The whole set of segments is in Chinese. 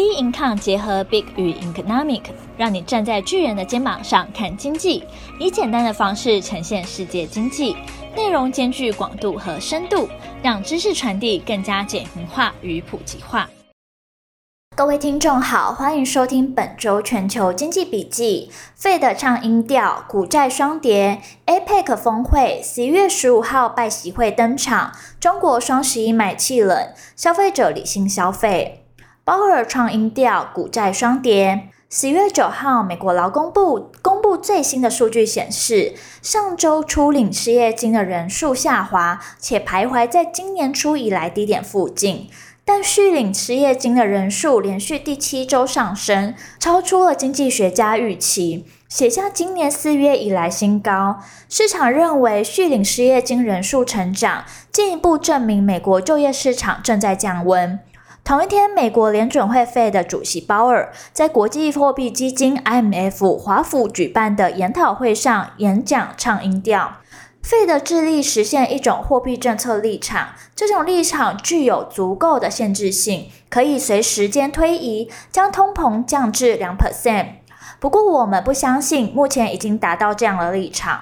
B Income 结合 Big 与 Economic，让你站在巨人的肩膀上看经济，以简单的方式呈现世界经济，内容兼具广度和深度，让知识传递更加简明化与普及化。各位听众好，欢迎收听本周全球经济笔记。Fed 唱音调，股债双跌。APEC 峰会十一月十五号拜习会登场，中国双十一买气冷，消费者理性消费。鲍尔创音调，股债双跌。十月九号，美国劳工部公布最新的数据显示，上周初领失业金的人数下滑，且徘徊在今年初以来低点附近。但续领失业金的人数连续第七周上升，超出了经济学家预期，写下今年四月以来新高。市场认为续领失业金人数成长，进一步证明美国就业市场正在降温。同一天，美国联准会费的主席鲍尔在国际货币基金 IMF 华府举办的研讨会上演讲，唱音调。费的致力实现一种货币政策立场，这种立场具有足够的限制性，可以随时间推移将通膨降至两 percent。不过，我们不相信目前已经达到这样的立场。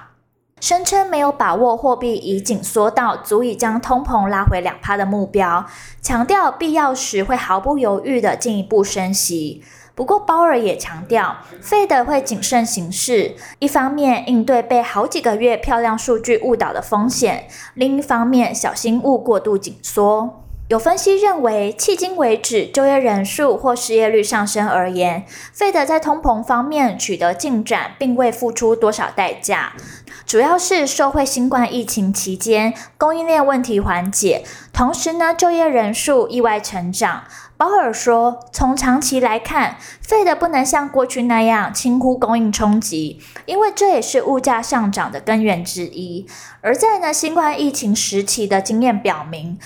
声称没有把握货币已紧缩到足以将通膨拉回两趴的目标，强调必要时会毫不犹豫地进一步升息。不过鲍尔也强调，Fed 会谨慎行事，一方面应对被好几个月漂亮数据误导的风险，另一方面小心勿过度紧缩。有分析认为，迄今为止就业人数或失业率上升而言，Fed 在通膨方面取得进展，并未付出多少代价。主要是受惠新冠疫情期间供应链问题缓解，同时呢，就业人数意外成长。鲍尔说，从长期来看，Fed 不能像过去那样轻忽供应冲击，因为这也是物价上涨的根源之一。而在呢，新冠疫情时期的经验表明，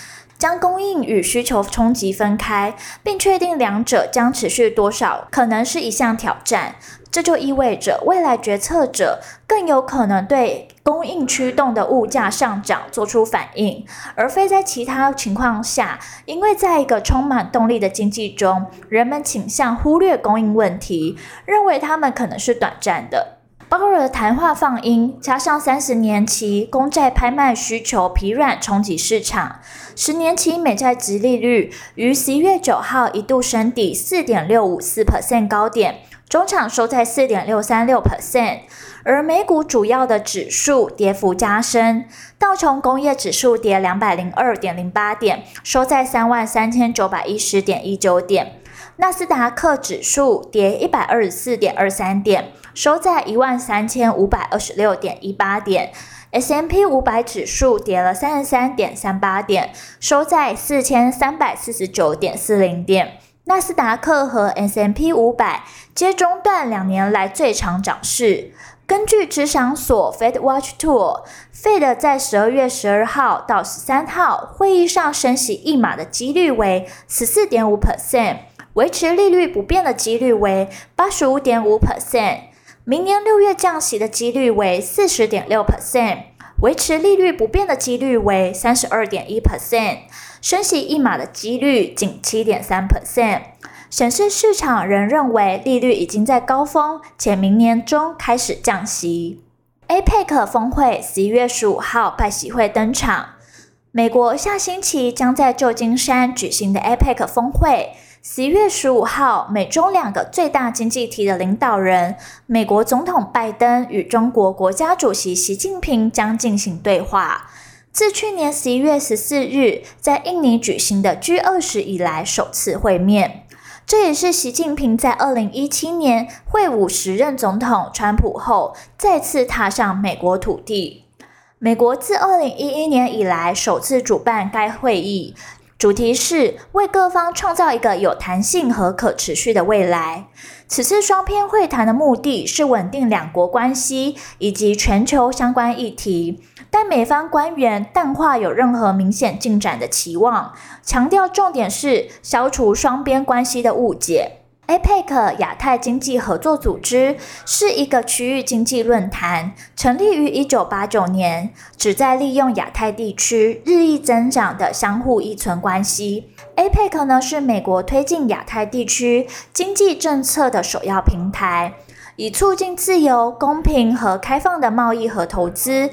将供应与需求冲击分开，并确定两者将持续多少，可能是一项挑战。这就意味着，未来决策者更有可能对供应驱动的物价上涨做出反应，而非在其他情况下，因为在一个充满动力的经济中，人们倾向忽略供应问题，认为它们可能是短暂的。鲍尔的谈话放鹰，加上三十年期公债拍卖需求疲软冲击市场，十年期美债殖利率于十一月九号一度升抵四点六五四 percent 高点。中场收在四点六三六 percent，而美股主要的指数跌幅加深，道琼工业指数跌两百零二点零八点，收在三万三千九百一十点一九点；纳斯达克指数跌一百二十四点二三点，收在一万三千五百二十六点一八点，S M P 五百指数跌了三十三点三八点，收在四千三百四十九点四零点。纳斯达克和 S M P 五百皆中断两年来最长涨势。根据职场所 Fed Watch Tool，Fed 在十二月十二号到十三号会议上升息一码的几率为十四点五 percent，维持利率不变的几率为八十五点五 percent，明年六月降息的几率为四十点六 percent，维持利率不变的几率为三十二点一 percent。升息一码的几率仅七点三 percent，显示市场仍认为利率已经在高峰，且明年中开始降息。APEC 峰会十一月十五号拜喜会登场，美国下星期将在旧金山举行的 APEC 峰会，十一月十五号，美中两个最大经济体的领导人，美国总统拜登与中国国家主席习近平将进行对话。自去年十一月十四日在印尼举行的 G 二十以来首次会面，这也是习近平在二零一七年会晤时任总统川普后再次踏上美国土地。美国自二零一一年以来首次主办该会议。主题是为各方创造一个有弹性和可持续的未来。此次双边会谈的目的是稳定两国关系以及全球相关议题，但美方官员淡化有任何明显进展的期望，强调重点是消除双边关系的误解。APEC 亚太经济合作组织是一个区域经济论坛，成立于一九八九年，旨在利用亚太地区日益增长的相互依存关系，APEC 呢是美国推进亚太地区经济政策的首要平台，以促进自由、公平和开放的贸易和投资，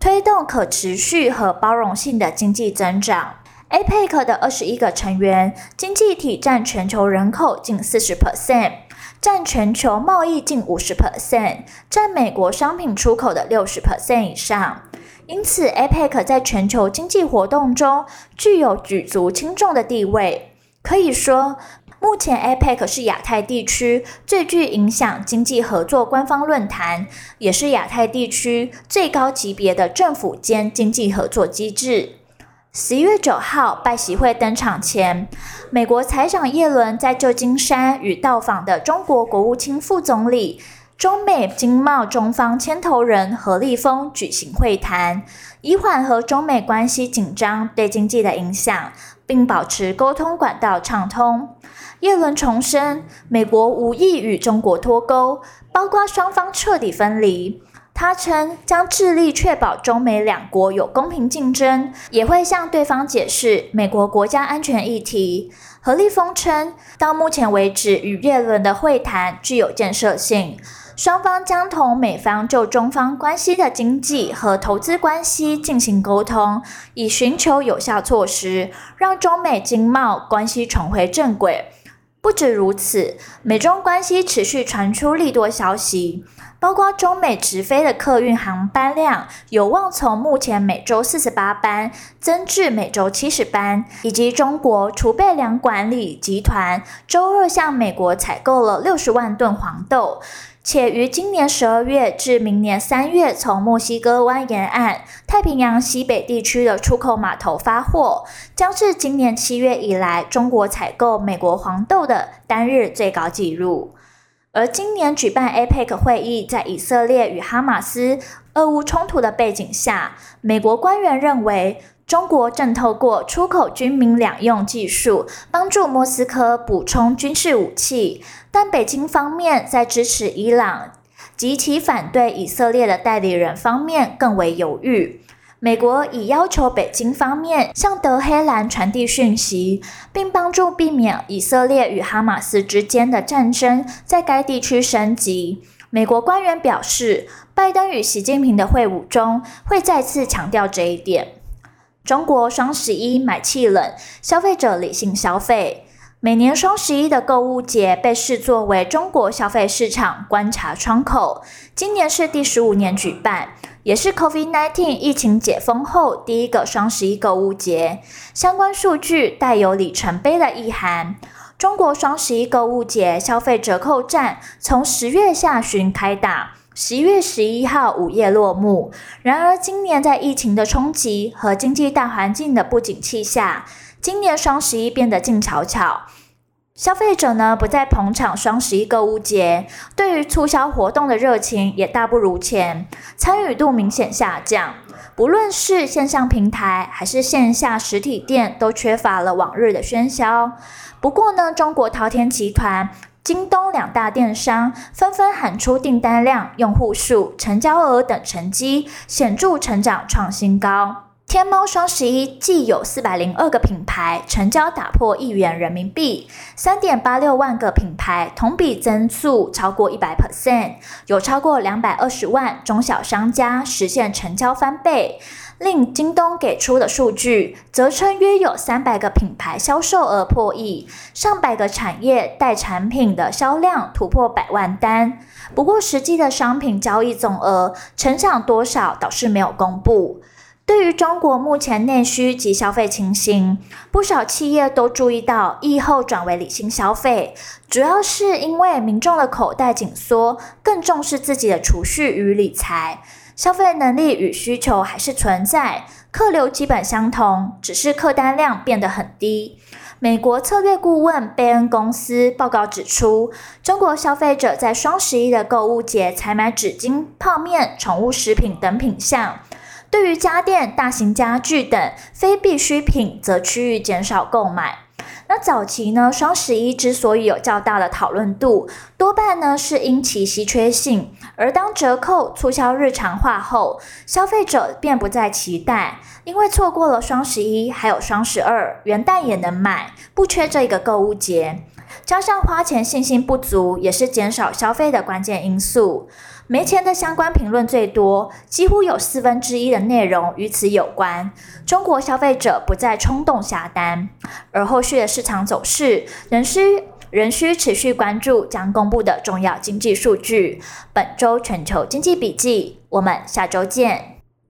推动可持续和包容性的经济增长。APEC 的二十一个成员经济体占全球人口近四十 percent，占全球贸易近五十 percent，占美国商品出口的六十 percent 以上。因此，APEC 在全球经济活动中具有举足轻重的地位。可以说，目前 APEC 是亚太地区最具影响经济合作官方论坛，也是亚太地区最高级别的政府间经济合作机制。十一月九号，拜习会登场前，美国财长耶伦在旧金山与到访的中国国务卿副总理。中美经贸中方牵头人何立峰举行会谈，以缓和中美关系紧张对经济的影响，并保持沟通管道畅通。耶伦重申，美国无意与中国脱钩，包括双方彻底分离。他称将致力确保中美两国有公平竞争，也会向对方解释美国国家安全议题。何立峰称，到目前为止，与耶伦的会谈具有建设性。双方将同美方就中方关系的经济和投资关系进行沟通，以寻求有效措施，让中美经贸关系重回正轨。不止如此，美中关系持续传出利多消息，包括中美直飞的客运航班量有望从目前每周四十八班增至每周七十班，以及中国储备粮管理集团周二向美国采购了六十万吨黄豆。且于今年十二月至明年三月，从墨西哥湾沿岸、太平洋西北地区的出口码头发货，将是今年七月以来中国采购美国黄豆的单日最高纪录。而今年举办 APEC 会议，在以色列与哈马斯俄乌冲突的背景下，美国官员认为。中国正透过出口军民两用技术，帮助莫斯科补充军事武器，但北京方面在支持伊朗及其反对以色列的代理人方面更为犹豫。美国已要求北京方面向德黑兰传递讯息，并帮助避免以色列与哈马斯之间的战争在该地区升级。美国官员表示，拜登与习近平的会晤中会再次强调这一点。中国双十一买气冷，消费者理性消费。每年双十一的购物节被视作为中国消费市场观察窗口，今年是第十五年举办，也是 COVID-19 疫情解封后第一个双十一购物节。相关数据带有里程碑的意涵。中国双十一购物节消费折扣战从十月下旬开打。十一月十一号午夜落幕。然而，今年在疫情的冲击和经济大环境的不景气下，今年双十一变得静悄悄。消费者呢，不再捧场双十一购物节，对于促销活动的热情也大不如前，参与度明显下降。不论是线上平台还是线下实体店，都缺乏了往日的喧嚣。不过呢，中国淘天集团。京东两大电商纷纷喊出订单量、用户数、成交额等成绩显著成长创新高。天猫双十一既有四百零二个品牌成交打破亿元人民币，三点八六万个品牌同比增速超过一百 percent，有超过两百二十万中小商家实现成交翻倍。另京东给出的数据则称，约有三百个品牌销售额破亿，上百个产业带产品的销量突破百万单。不过，实际的商品交易总额成长多少倒是没有公布。对于中国目前内需及消费情形，不少企业都注意到疫后转为理性消费，主要是因为民众的口袋紧缩，更重视自己的储蓄与理财。消费能力与需求还是存在，客流基本相同，只是客单量变得很低。美国策略顾问贝恩公司报告指出，中国消费者在双十一的购物节采买纸巾、泡面、宠物食品等品项，对于家电、大型家具等非必需品则趋于减少购买。那早期呢，双十一之所以有较大的讨论度，多半呢是因其稀缺性。而当折扣促销日常化后，消费者便不再期待，因为错过了双十一，还有双十二、元旦也能买，不缺这个购物节。加上花钱信心不足，也是减少消费的关键因素。没钱的相关评论最多，几乎有四分之一的内容与此有关。中国消费者不再冲动下单，而后续的市场走势仍需仍需持续关注将公布的重要经济数据。本周全球经济笔记，我们下周见。